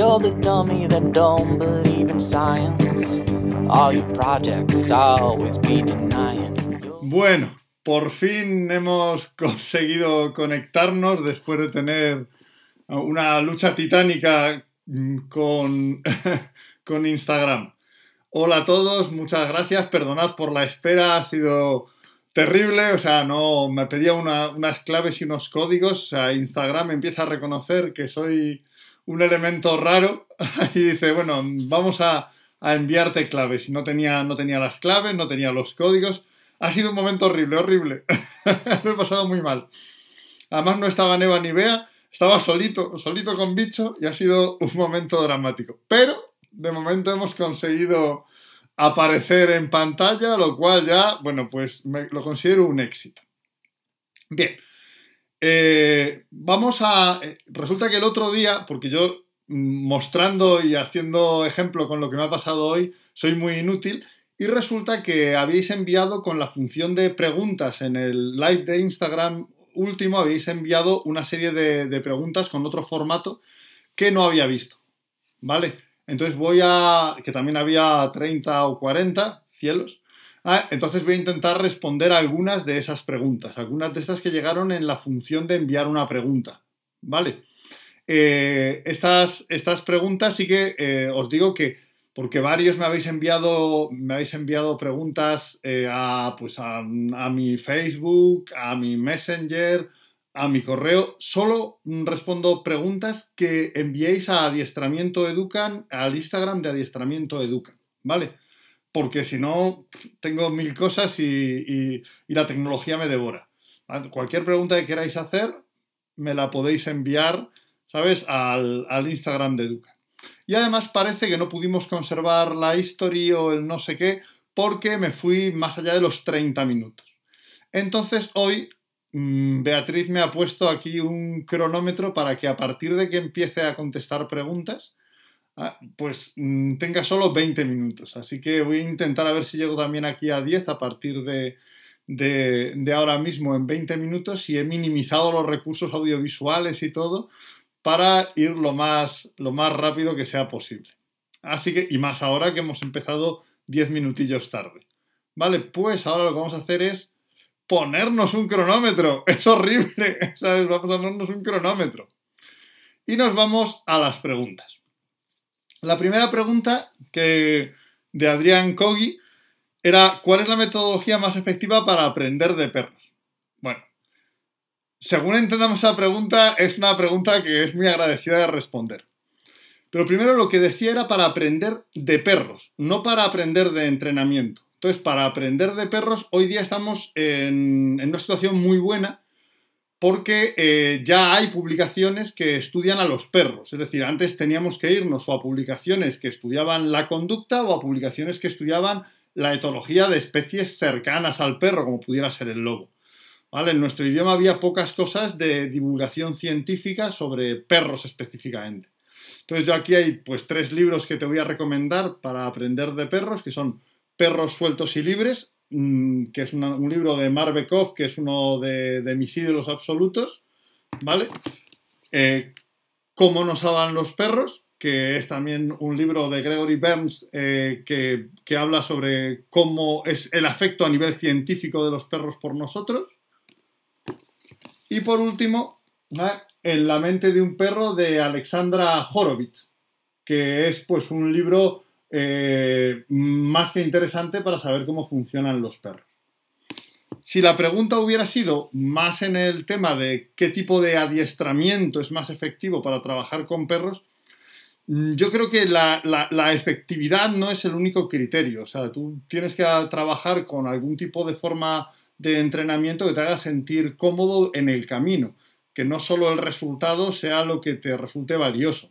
You're the dummy that don't believe in science. All your projects always be denying. Bueno, por fin hemos conseguido conectarnos después de tener una lucha titánica con, con Instagram. Hola a todos, muchas gracias, perdonad por la espera, ha sido terrible, o sea, no, me pedía unas claves y unos códigos, o sea, Instagram empieza a reconocer que soy un elemento raro y dice, bueno, vamos a, enviarte claves. No tenía, no tenía las claves, no tenía los códigos. Ha sido un momento horrible, horrible. Lo he pasado muy mal. Además no estaba Neva ni Bea, estaba solito, solito con bicho y ha sido un momento dramático. Pero de momento hemos conseguido aparecer en pantalla, lo cual ya, bueno, pues lo considero un éxito. Bien, eh, vamos a... Eh, resulta que el otro día, porque yo mm, mostrando y haciendo ejemplo con lo que me ha pasado hoy, soy muy inútil, y resulta que habéis enviado con la función de preguntas en el live de Instagram último, habéis enviado una serie de, de preguntas con otro formato que no había visto. ¿Vale? Entonces voy a, que también había 30 o 40 cielos. Ah, entonces voy a intentar responder algunas de esas preguntas, algunas de estas que llegaron en la función de enviar una pregunta. ¿Vale? Eh, estas, estas, preguntas sí que eh, os digo que, porque varios me habéis enviado, me habéis enviado preguntas eh, a, pues a, a mi Facebook, a mi Messenger, a mi correo. Solo respondo preguntas que enviéis a Adiestramiento Educan, al Instagram de Adiestramiento Educan, ¿vale? Porque si no, tengo mil cosas y, la tecnología me devora. Cualquier pregunta que queráis hacer, me la podéis enviar, ¿sabes?, al, Instagram de Educan. Y además parece que no pudimos conservar la history o el no sé qué porque me fui más allá de los 30 minutos. Entonces hoy Mm, Beatriz me ha puesto aquí un cronómetro para que a partir de que empiece a contestar preguntas, pues mm, tenga solo 20 minutos. Así que voy a intentar a ver si llego también aquí a 10 a partir de, de, ahora mismo en 20 minutos y he minimizado los recursos audiovisuales y todo para ir lo más, lo más rápido que sea posible. Así que, y más ahora que hemos empezado 10 minutillos tarde. Vale, pues ahora lo que vamos a hacer es ponernos un cronómetro. Es horrible, ¿sabes? Vamos a ponernos un cronómetro. Y nos vamos a las preguntas. La primera pregunta que de Adrián Kogi era ¿cuál es la metodología más efectiva para aprender de perros? Bueno, según entendamos esa pregunta, es una pregunta que es muy agradecida de responder. Pero primero lo que decía era para aprender de perros, no para aprender de entrenamiento. Entonces, para aprender de perros, hoy día estamos en, una situación muy buena porque eh, ya hay publicaciones que estudian a los perros. Es decir, antes teníamos que irnos o a publicaciones que estudiaban la conducta o a publicaciones que estudiaban la etología de especies cercanas al perro, como pudiera ser el lobo. ¿Vale? En nuestro idioma había pocas cosas de divulgación científica sobre perros específicamente. Entonces yo aquí hay pues tres libros que te voy a recomendar para aprender de perros, que son Perros sueltos y libres, que es un libro de Marbekov, que es uno de, mis ídolos absolutos, ¿vale? Eh, Cómo nos hablan los perros, que es también un libro de Gregory Burns eh, que, habla sobre cómo es el afecto a nivel científico de los perros por nosotros. Y por último, En la mente de un perro de Alexandra Horowitz, que es pues un libro eh, más que interesante para saber cómo funcionan los perros. Si la pregunta hubiera sido más en el tema de qué tipo de adiestramiento es más efectivo para trabajar con perros, mm, yo creo que la, la, efectividad no es el único criterio. O sea, tú tienes que trabajar con algún tipo de forma de entrenamiento que te haga sentir cómodo en el camino, que no solo el resultado sea lo que te resulte valioso.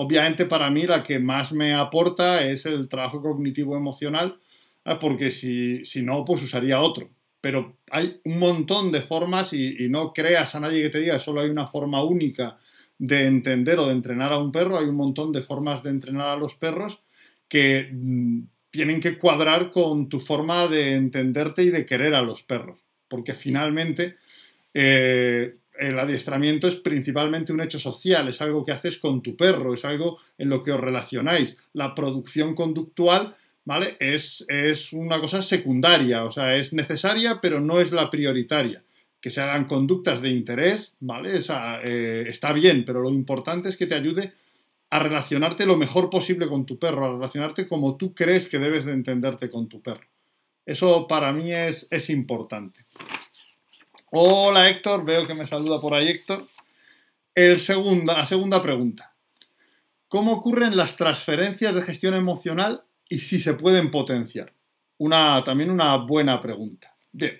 Obviamente para mí la que más me aporta es el trabajo cognitivo emocional, ¿eh? porque si, no, pues usaría otro. Pero hay un montón de formas y, no creas a nadie que te diga que solo hay una forma única de entender o de entrenar a un perro. Hay un montón de formas de entrenar a los perros que mm, tienen que cuadrar con tu forma de entenderte y de querer a los perros. Porque finalmente eh, el adiestramiento es principalmente un hecho social, es algo que haces con tu perro, es algo en lo que os relacionáis. La producción conductual, ¿vale? Es, es una cosa secundaria, o sea, es necesaria, pero no es la prioritaria. Que se hagan conductas de interés, ¿vale? Eh, está bien, pero lo importante es que te ayude a relacionarte lo mejor posible con tu perro, a relacionarte como tú crees que debes de entenderte con tu perro. Eso para mí es, es importante. Hola Héctor, veo que me saluda por ahí Héctor. El segunda, la segunda pregunta. ¿Cómo ocurren las transferencias de gestión emocional y si se pueden potenciar? Una, también una buena pregunta. Bien,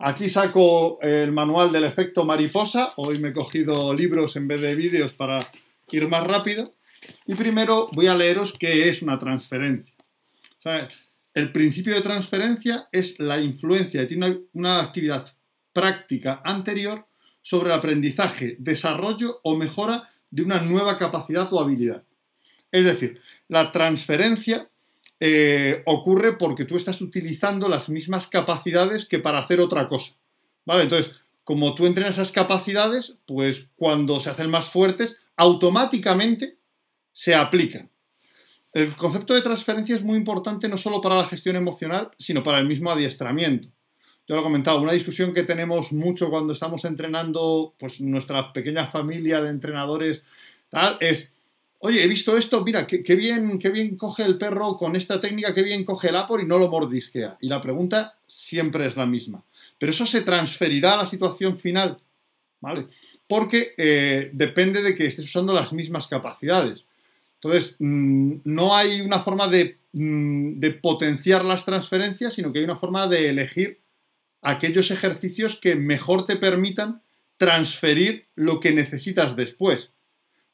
aquí saco el manual del efecto mariposa. Hoy me he cogido libros en vez de vídeos para ir más rápido. Y primero voy a leeros qué es una transferencia. el principio de transferencia es la influencia, tiene una actividad práctica anterior sobre el aprendizaje, desarrollo o mejora de una nueva capacidad o habilidad. Es decir, la transferencia eh, ocurre porque tú estás utilizando las mismas capacidades que para hacer otra cosa. ¿Vale? Entonces, como tú entrenas esas capacidades, pues cuando se hacen más fuertes, automáticamente se aplican. El concepto de transferencia es muy importante no solo para la gestión emocional, sino para el mismo adiestramiento yo lo he comentado, una discusión que tenemos mucho cuando estamos entrenando, pues nuestra pequeña familia de entrenadores, tal, es, oye, he visto esto, mira, qué, bien, qué bien coge el perro con esta técnica, qué bien coge el apor y no lo mordisquea. Y la pregunta siempre es la misma. Pero eso se transferirá a la situación final, ¿vale? Porque eh, depende de que estés usando las mismas capacidades. Entonces, mm, no hay una forma de, mm, de potenciar las transferencias, sino que hay una forma de elegir aquellos ejercicios que mejor te permitan transferir lo que necesitas después.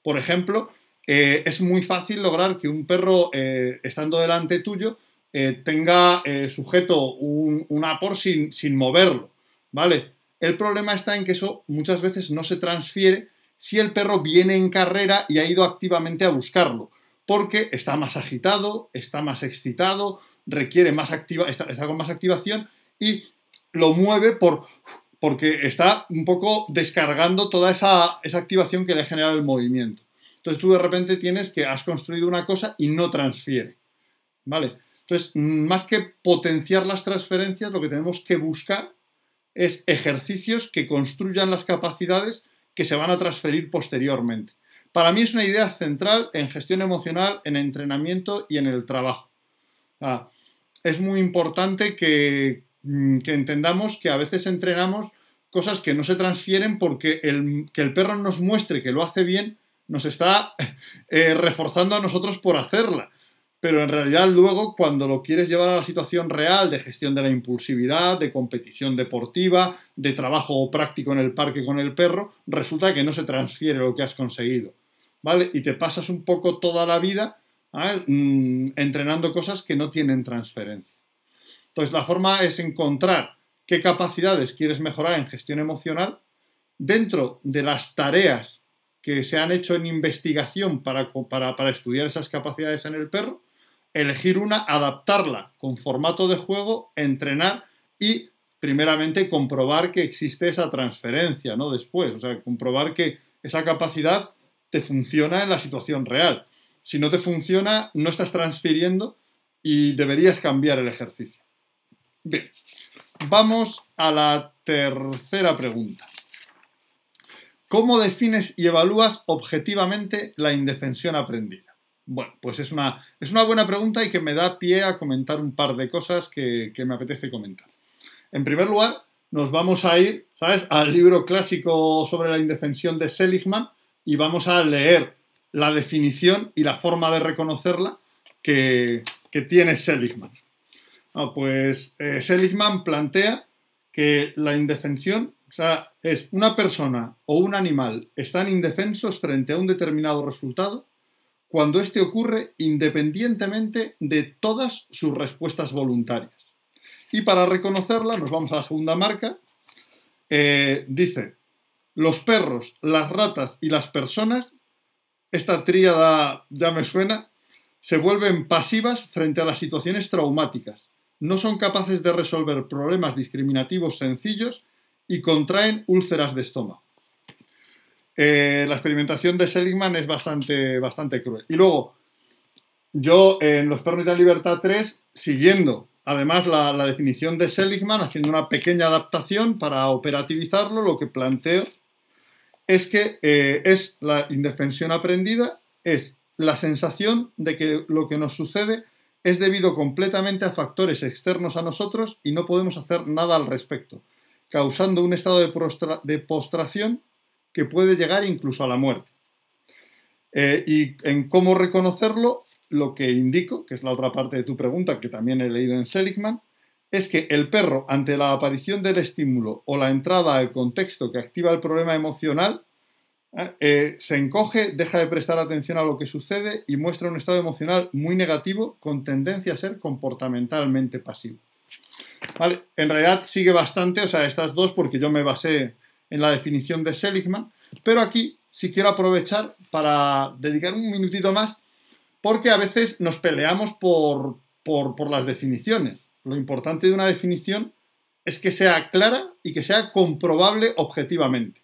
Por ejemplo, eh, es muy fácil lograr que un perro, eh, estando delante tuyo, eh, tenga sujeto un, un apor sin, sin moverlo, ¿vale? El problema está en que eso muchas veces no se transfiere si el perro viene en carrera y ha ido activamente a buscarlo, porque está más agitado, está más excitado, requiere más activa, está con más activación y lo mueve por, porque está un poco descargando toda esa, activación que le ha generado el movimiento. Entonces tú de repente tienes que has construido una cosa y no transfiere. ¿Vale? Entonces, más que potenciar las transferencias, lo que tenemos que buscar es ejercicios que construyan las capacidades que se van a transferir posteriormente. Para mí es una idea central en gestión emocional, en entrenamiento y en el trabajo. es muy importante que, que entendamos que a veces entrenamos cosas que no se transfieren porque el, que el perro nos muestre que lo hace bien nos está eh, reforzando a nosotros por hacerla. Pero en realidad luego cuando lo quieres llevar a la situación real de gestión de la impulsividad, de competición deportiva, de trabajo práctico en el parque con el perro, resulta que no se transfiere lo que has conseguido. ¿Vale? Y te pasas un poco toda la vida mm, entrenando cosas que no tienen transferencia. Entonces, la forma es encontrar qué capacidades quieres mejorar en gestión emocional dentro de las tareas que se han hecho en investigación para, para, estudiar esas capacidades en el perro, elegir una, adaptarla con formato de juego, entrenar y primeramente comprobar que existe esa transferencia, ¿no? Después, o sea, comprobar que esa capacidad te funciona en la situación real. Si no te funciona, no estás transfiriendo y deberías cambiar el ejercicio. Bien, vamos a la tercera pregunta. ¿Cómo defines y evalúas objetivamente la indefensión aprendida? Bueno, pues es una, es una buena pregunta y que me da pie a comentar un par de cosas que, me apetece comentar. En primer lugar, nos vamos a ir, ¿sabes?, al libro clásico sobre la indefensión de Seligman y vamos a leer la definición y la forma de reconocerla que, que tiene Seligman. Ah, pues eh, Seligman plantea que la indefensión, o sea, es una persona o un animal están indefensos frente a un determinado resultado cuando éste ocurre independientemente de todas sus respuestas voluntarias. Y para reconocerla, nos vamos a la segunda marca, eh, dice, los perros, las ratas y las personas, esta tríada ya me suena, se vuelven pasivas frente a las situaciones traumáticas no son capaces de resolver problemas discriminativos sencillos y contraen úlceras de estómago. eh, la experimentación de Seligman es bastante, bastante cruel. Y luego, yo en Los perros de libertad 3, siguiendo además la, definición de Seligman, haciendo una pequeña adaptación para operativizarlo, lo que planteo es que eh, es la indefensión aprendida, es la sensación de que lo que nos sucede es debido completamente a factores externos a nosotros y no podemos hacer nada al respecto, causando un estado de, postración que puede llegar incluso a la muerte. Eh, y en cómo reconocerlo, lo que indico, que es la otra parte de tu pregunta que también he leído en Seligman, es que el perro, ante la aparición del estímulo o la entrada al contexto que activa el problema emocional, eh, eh, se encoge, deja de prestar atención a lo que sucede y muestra un estado emocional muy negativo con tendencia a ser comportamentalmente pasivo. ¿Vale? En realidad sigue bastante, o sea, estas dos porque yo me basé en la definición de Seligman, pero aquí sí quiero aprovechar para dedicar un minutito más porque a veces nos peleamos por, por las definiciones. Lo importante de una definición es que sea clara y que sea comprobable objetivamente.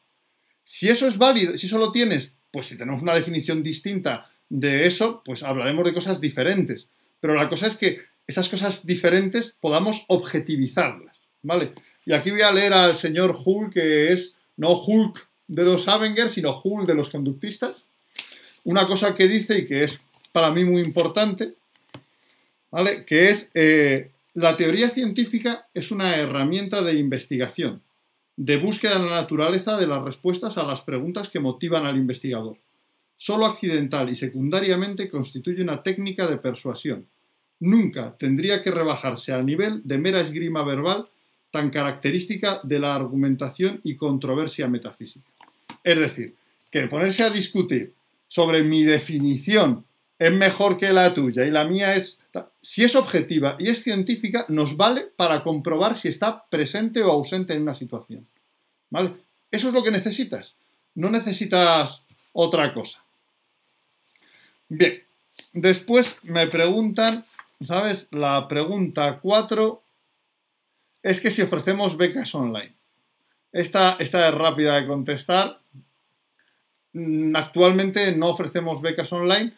Si eso es válido, si eso lo tienes, pues si tenemos una definición distinta de eso, pues hablaremos de cosas diferentes. Pero la cosa es que esas cosas diferentes podamos objetivizarlas, ¿vale? Y aquí voy a leer al señor Hull, que es no Hulk de los Avengers, sino Hull de los conductistas. Una cosa que dice y que es para mí muy importante, ¿vale? Que es eh, la teoría científica es una herramienta de investigación de búsqueda en la naturaleza de las respuestas a las preguntas que motivan al investigador. Solo accidental y secundariamente constituye una técnica de persuasión. Nunca tendría que rebajarse al nivel de mera esgrima verbal tan característica de la argumentación y controversia metafísica. Es decir, que ponerse a discutir sobre mi definición es mejor que la tuya y la mía es... Si es objetiva y es científica, nos vale para comprobar si está presente o ausente en una situación. ¿Vale? Eso es lo que necesitas. No necesitas otra cosa. Bien, después me preguntan, ¿sabes? La pregunta 4 es que si ofrecemos becas online. Esta, esta es rápida de contestar. Mm, actualmente no ofrecemos becas online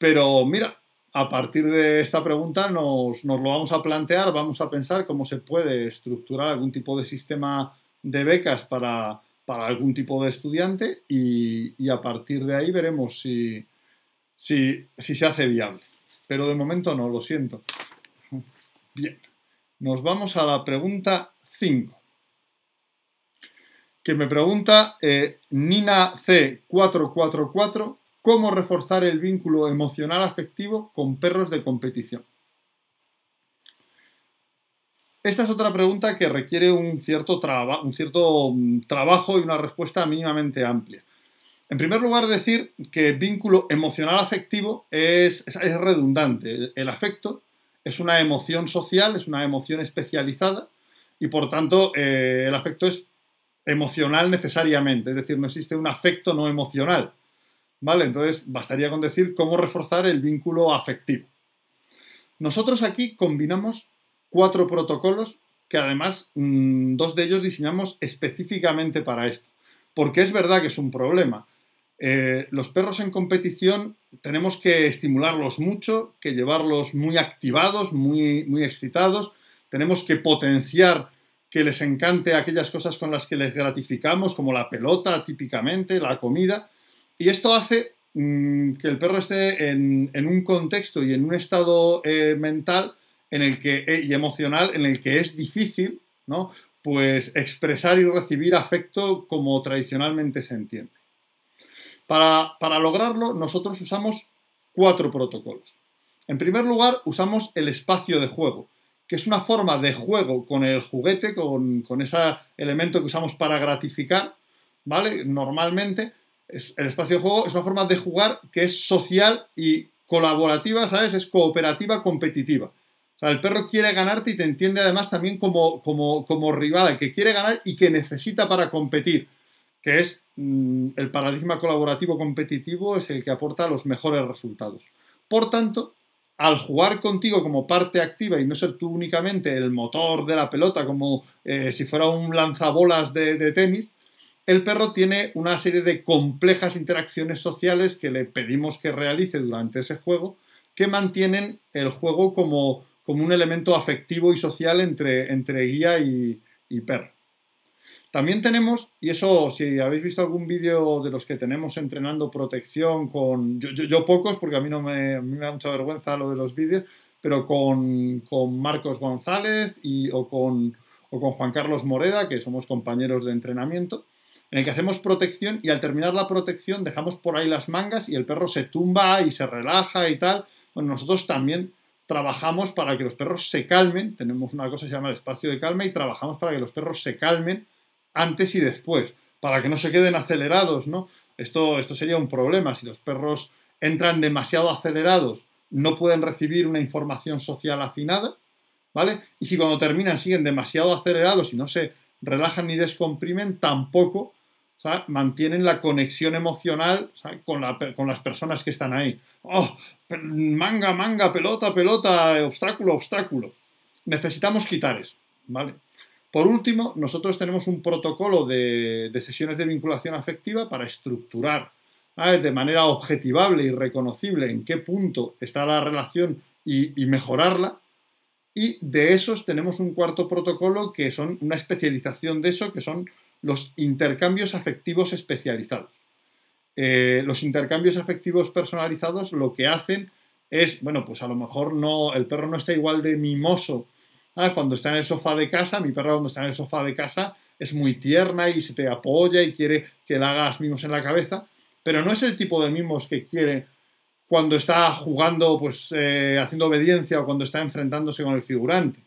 pero mira, a partir de esta pregunta nos, lo vamos a plantear, vamos a pensar cómo se puede estructurar algún tipo de sistema de becas para, algún tipo de estudiante y, a partir de ahí veremos si, si, si se hace viable. Pero de momento no, lo siento. Bien, nos vamos a la pregunta 5 que me pregunta eh, Nina C444 cómo reforzar el vínculo emocional afectivo con perros de competición. Esta es otra pregunta que requiere un cierto, mm, trabajo y una respuesta mínimamente amplia. En primer lugar, decir que vínculo emocional afectivo es, redundante. El, afecto es una emoción social, es una emoción especializada y por tanto eh, el afecto es emocional necesariamente, es decir, no existe un afecto no emocional. ¿Vale? Entonces, bastaría con decir cómo reforzar el vínculo afectivo. Nosotros aquí combinamos cuatro protocolos que además mm, dos de ellos diseñamos específicamente para esto. Porque es verdad que es un problema. Eh, los perros en competición tenemos que estimularlos mucho, que llevarlos muy activados, muy, muy excitados. Tenemos que potenciar que les encante aquellas cosas con las que les gratificamos, como la pelota típicamente, la comida. Y esto hace mm, que el perro esté en, un contexto y en un estado eh, mental en el que, eh, y emocional en el que es difícil, ¿no? Pues expresar y recibir afecto como tradicionalmente se entiende. Para, para lograrlo, nosotros usamos cuatro protocolos. En primer lugar, usamos el espacio de juego, que es una forma de juego con el juguete, con, con ese elemento que usamos para gratificar, ¿vale? Normalmente, el espacio de juego es una forma de jugar que es social y colaborativa, ¿sabes? Es cooperativa, competitiva. O sea, el perro quiere ganarte y te entiende además también como, como, como rival, el que quiere ganar y que necesita para competir, que es mm, el paradigma colaborativo competitivo, es el que aporta los mejores resultados. Por tanto, al jugar contigo como parte activa y no ser tú únicamente el motor de la pelota, como eh, si fuera un lanzabolas de tenis, el perro tiene una serie de complejas interacciones sociales que le pedimos que realice durante ese juego, que mantienen el juego como, como un elemento afectivo y social entre, entre guía y, perro. También tenemos, y eso si habéis visto algún vídeo de los que tenemos entrenando protección con, yo, pocos porque a mí no me, me, da mucha vergüenza lo de los vídeos, pero con, Marcos González y, o, con, o con Juan Carlos Moreda, que somos compañeros de entrenamiento, en el que hacemos protección y al terminar la protección dejamos por ahí las mangas y el perro se tumba y se relaja y tal. Bueno, nosotros también trabajamos para que los perros se calmen, tenemos una cosa que se llama el espacio de calma y trabajamos para que los perros se calmen antes y después, para que no se queden acelerados, ¿no? Esto, esto sería un problema, si los perros entran demasiado acelerados, no pueden recibir una información social afinada, ¿vale? Y si cuando terminan siguen demasiado acelerados y no se relajan ni descomprimen, tampoco mantienen la conexión emocional con, las personas que están ahí. ¡Oh! Manga, manga, pelota, pelota, obstáculo, obstáculo. Necesitamos quitar eso, ¿vale? Por último, nosotros tenemos un protocolo de, sesiones de vinculación afectiva para estructurar de manera objetivable y reconocible en qué punto está la relación y mejorarla. Y de esos tenemos un cuarto protocolo que son una especialización de eso, que son los intercambios afectivos especializados. Eh, los intercambios afectivos personalizados lo que hacen es, bueno, pues a lo mejor no, el perro no está igual de mimoso ah, cuando está en el sofá de casa, mi perro cuando está en el sofá de casa es muy tierna y se te apoya y quiere que le hagas mimos en la cabeza, pero no es el tipo de mimos que quiere cuando está jugando, pues eh, haciendo obediencia o cuando está enfrentándose con el figurante.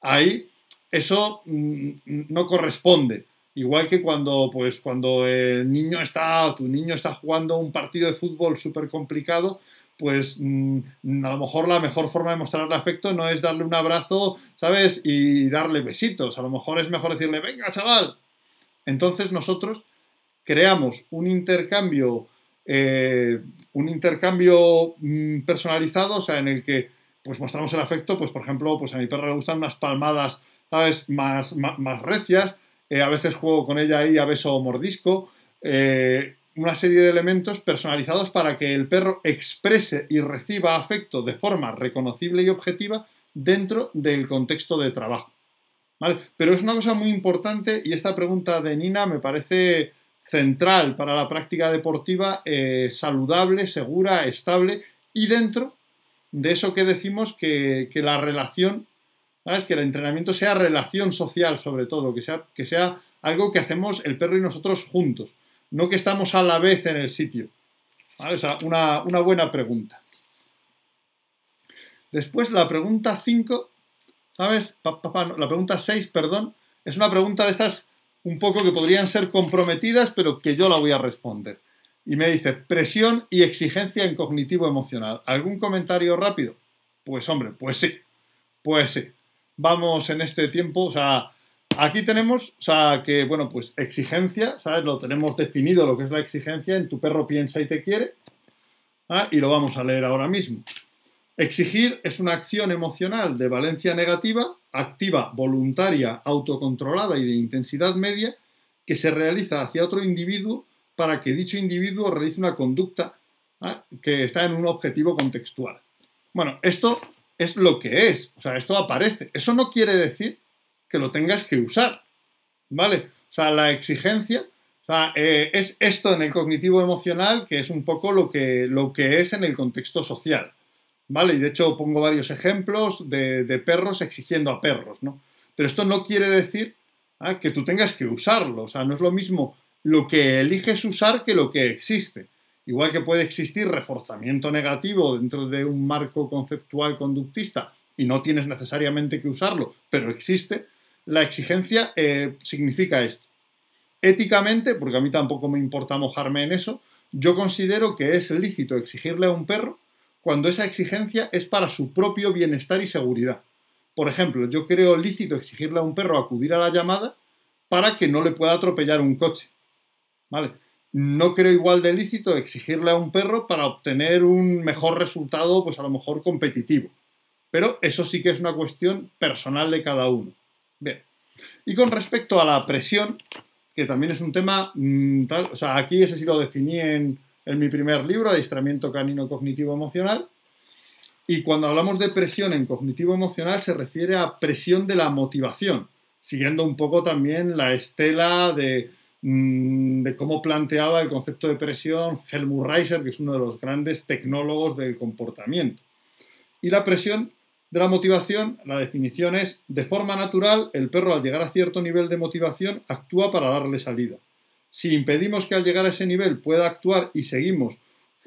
Ahí eso mm, no corresponde. Igual que cuando, pues, cuando el niño está, tu niño está jugando un partido de fútbol súper complicado, pues mm, a lo mejor la mejor forma de mostrarle afecto no es darle un abrazo, ¿sabes? Y darle besitos. A lo mejor es mejor decirle, venga, chaval. Entonces nosotros creamos un intercambio, eh, un intercambio mm, personalizado, o sea, en el que pues mostramos el afecto, pues por ejemplo, pues a mi perro le gustan unas palmadas, ¿sabes? Más, más, más recias, eh, a veces juego con ella ahí a beso o mordisco, eh, una serie de elementos personalizados para que el perro exprese y reciba afecto de forma reconocible y objetiva dentro del contexto de trabajo. Pero es una cosa muy importante y esta pregunta de Nina me parece central para la práctica deportiva eh, saludable, segura, estable y dentro de eso que decimos que, que la relación ¿sabes? Que el entrenamiento sea relación social sobre todo, que sea, que sea algo que hacemos el perro y nosotros juntos, no que estamos a la vez en el sitio. O sea, una, buena pregunta. Después la pregunta 5, ¿sabes? la pregunta 6, perdón, es una pregunta de estas un poco que podrían ser comprometidas, pero que yo la voy a responder. Y me dice, presión y exigencia en cognitivo emocional. ¿Algún comentario rápido? Pues hombre, pues sí, pues sí vamos en este tiempo, o sea, aquí tenemos, o sea, que, bueno, pues exigencia, ¿sabes? Lo tenemos definido, lo que es la exigencia, en tu perro piensa y te quiere, ¿ah? y lo vamos a leer ahora mismo. Exigir es una acción emocional de valencia negativa, activa, voluntaria, autocontrolada y de intensidad media, que se realiza hacia otro individuo para que dicho individuo realice una conducta ¿ah? que está en un objetivo contextual. Bueno, esto es lo que es. O sea, esto aparece. Eso no quiere decir que lo tengas que usar. ¿Vale? O sea, la exigencia o sea, eh, es esto en el cognitivo emocional que es un poco lo que, lo que es en el contexto social. ¿Vale? Y de hecho pongo varios ejemplos de, perros exigiendo a perros, ¿no? Pero esto no quiere decir ¿ah? que tú tengas que usarlo. O sea, no es lo mismo lo que eliges usar que lo que existe. Igual que puede existir reforzamiento negativo dentro de un marco conceptual conductista y no tienes necesariamente que usarlo, pero existe, la exigencia eh, significa esto. Éticamente, porque a mí tampoco me importa mojarme en eso, yo considero que es lícito exigirle a un perro cuando esa exigencia es para su propio bienestar y seguridad. Por ejemplo, yo creo lícito exigirle a un perro acudir a la llamada para que no le pueda atropellar un coche. ¿Vale? No creo igual de lícito exigirle a un perro para obtener un mejor resultado, pues a lo mejor competitivo. Pero eso sí que es una cuestión personal de cada uno. Bien. Y con respecto a la presión, que también es un tema mm, tal, o sea, aquí ese sí lo definí en, en mi primer libro, Adiestramiento Canino Cognitivo Emocional, y cuando hablamos de presión en cognitivo emocional se refiere a presión de la motivación, siguiendo un poco también la estela de, de cómo planteaba el concepto de presión Helmut Reiser, que es uno de los grandes tecnólogos del comportamiento. Y la presión de la motivación, la definición es, de forma natural, el perro al llegar a cierto nivel de motivación actúa para darle salida. Si impedimos que al llegar a ese nivel pueda actuar y seguimos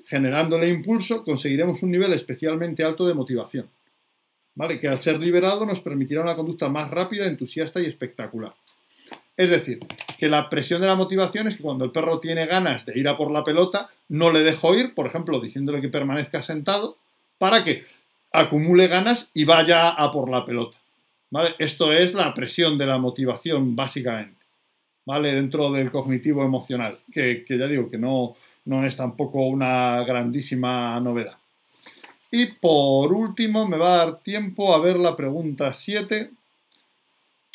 generándole impulso, conseguiremos un nivel especialmente alto de motivación. ¿Vale? Que al ser liberado nos permitirá una conducta más rápida, entusiasta y espectacular. Es decir, que la presión de la motivación es que cuando el perro tiene ganas de ir a por la pelota, no le dejo ir, por ejemplo, diciéndole que permanezca sentado, para que acumule ganas y vaya a por la pelota. ¿Vale? Esto es la presión de la motivación, básicamente. ¿Vale? Dentro del cognitivo emocional. Que, que ya digo que no, no es tampoco una grandísima novedad. Y por último, me va a dar tiempo a ver la pregunta 7,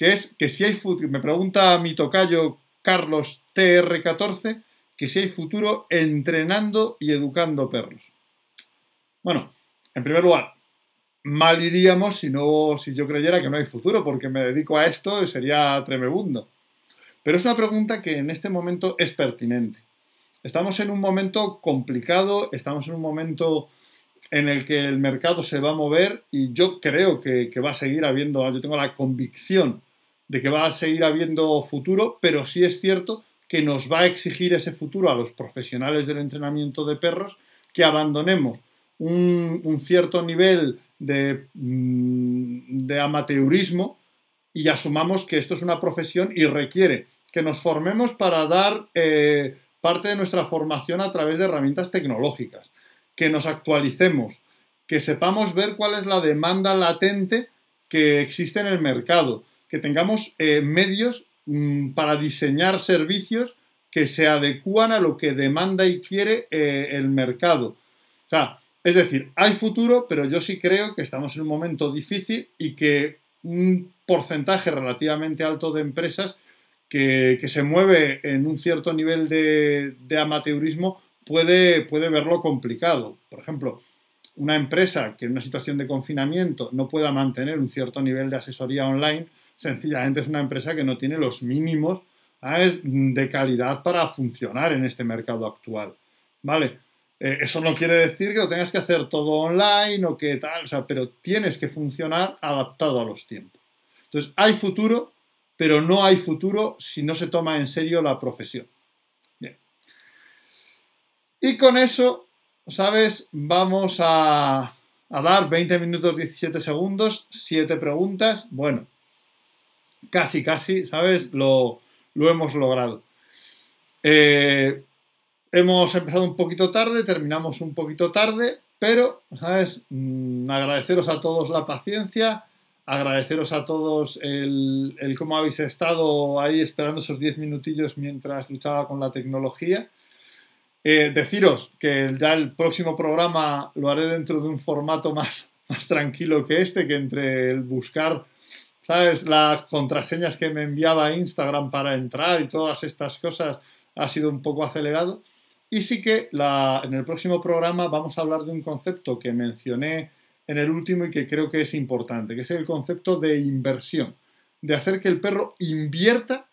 que es que si hay futuro, me pregunta mi tocayo Carlos TR14, que si hay futuro entrenando y educando perros. Bueno, en primer lugar, mal iríamos si, no, si yo creyera que no hay futuro, porque me dedico a esto y sería tremebundo. Pero es una pregunta que en este momento es pertinente. Estamos en un momento complicado, estamos en un momento en el que el mercado se va a mover y yo creo que, va a seguir habiendo, yo tengo la convicción de que va a seguir habiendo futuro, pero sí es cierto que nos va a exigir ese futuro a los profesionales del entrenamiento de perros que abandonemos un, cierto nivel de, mm, de amateurismo y asumamos que esto es una profesión y requiere que nos formemos para dar eh, parte de nuestra formación a través de herramientas tecnológicas, que nos actualicemos, que sepamos ver cuál es la demanda latente que existe en el mercado, que tengamos eh, medios mm, para diseñar servicios que se adecúan a lo que demanda y quiere eh, el mercado. O sea, es decir, hay futuro, pero yo sí creo que estamos en un momento difícil y que un porcentaje relativamente alto de empresas que, se mueve en un cierto nivel de, amateurismo puede, puede verlo complicado. Por ejemplo, una empresa que en una situación de confinamiento no pueda mantener un cierto nivel de asesoría online, sencillamente es una empresa que no tiene los mínimos de calidad para funcionar en este mercado actual. ¿Vale? Eh, eso no quiere decir que lo tengas que hacer todo online o que tal, o sea, pero tienes que funcionar adaptado a los tiempos. Entonces, hay futuro, pero no hay futuro si no se toma en serio la profesión. Bien. Y con eso, ¿sabes? Vamos a, dar 20 minutos 17 segundos, 7 preguntas. Bueno, casi, casi, ¿sabes? Lo, hemos logrado. Eh, hemos empezado un poquito tarde, terminamos un poquito tarde, pero, ¿sabes? Mm, agradeceros a todos la paciencia agradeceros a todos el, cómo habéis estado ahí esperando esos 10 minutillos mientras luchaba con la tecnología. Eh, deciros que ya el próximo programa lo haré dentro de un formato más, más tranquilo que este, que entre el buscar, ¿sabes? Las contraseñas que me enviaba Instagram para entrar y todas estas cosas ha sido un poco acelerado. Y sí que en el próximo programa vamos a hablar de un concepto que mencioné en el último y que creo que es importante, que es el concepto de inversión, de hacer que el perro invierta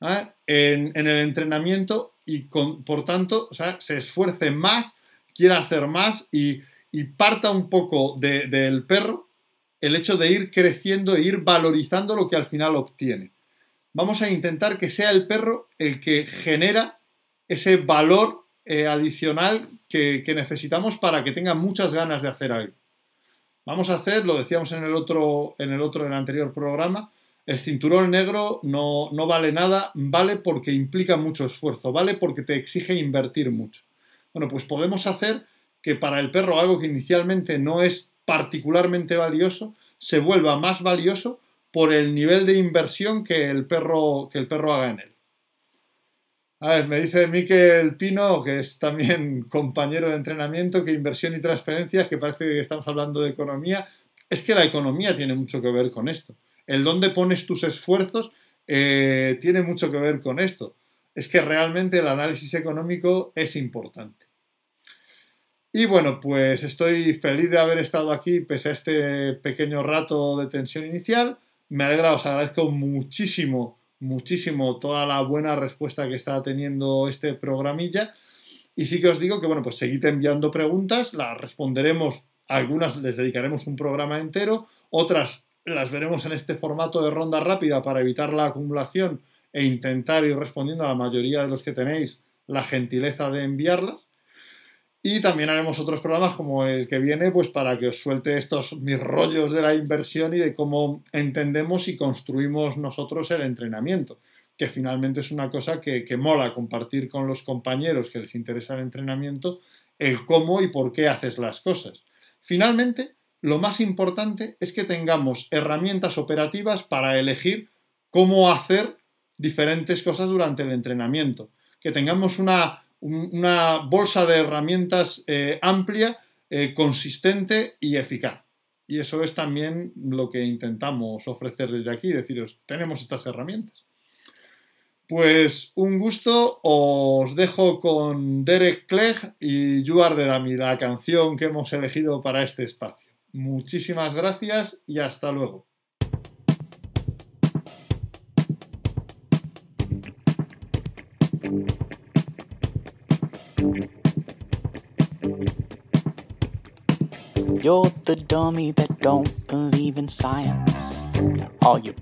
¿ah? en, el entrenamiento y por tanto se esfuerce más, quiera hacer más y, parta un poco del perro el hecho de ir creciendo e ir valorizando lo que al final obtiene. Vamos a intentar que sea el perro el que genera ese valor eh, adicional que, necesitamos para que tenga muchas ganas de hacer algo. Vamos a hacer, lo decíamos en el otro, en el otro, en el anterior programa, el cinturón negro no, no vale nada, vale porque implica mucho esfuerzo, vale porque te exige invertir mucho. Bueno, pues podemos hacer que para el perro algo que inicialmente no es particularmente valioso, se vuelva más valioso por el nivel de inversión que el perro, que el perro haga en él. A ver, me dice Miquel Pino, que es también compañero de entrenamiento, que inversión y transferencias, que parece que estamos hablando de economía. Es que la economía tiene mucho que ver con esto. El dónde pones tus esfuerzos eh, tiene mucho que ver con esto. Es que realmente el análisis económico es importante. Y bueno, pues estoy feliz de haber estado aquí pese a este pequeño rato de tensión inicial. Me alegra, os agradezco muchísimo, muchísimo toda la buena respuesta que está teniendo este programilla. Y sí que os digo que, bueno, pues seguid enviando preguntas, las responderemos, algunas les dedicaremos un programa entero, otras las veremos en este formato de ronda rápida para evitar la acumulación e intentar ir respondiendo a la mayoría de los que tenéis la gentileza de enviarlas. Y también haremos otros programas como el que viene, pues para que os suelte estos mis rollos de la inversión y de cómo entendemos y construimos nosotros el entrenamiento que finalmente es una cosa que, mola compartir con los compañeros que les interesa el entrenamiento, el cómo y por qué haces las cosas. Finalmente, lo más importante es que tengamos herramientas operativas para elegir cómo hacer diferentes cosas durante el entrenamiento, que tengamos una, bolsa de herramientas eh, amplia, eh, consistente y eficaz. Y eso es también lo que intentamos ofrecer desde aquí, deciros, tenemos estas herramientas. Pues un gusto, os dejo con Derek Clegg y You Are the la canción que hemos elegido para este espacio. Muchísimas gracias y hasta luego. You're the dummy that don't believe in science. All your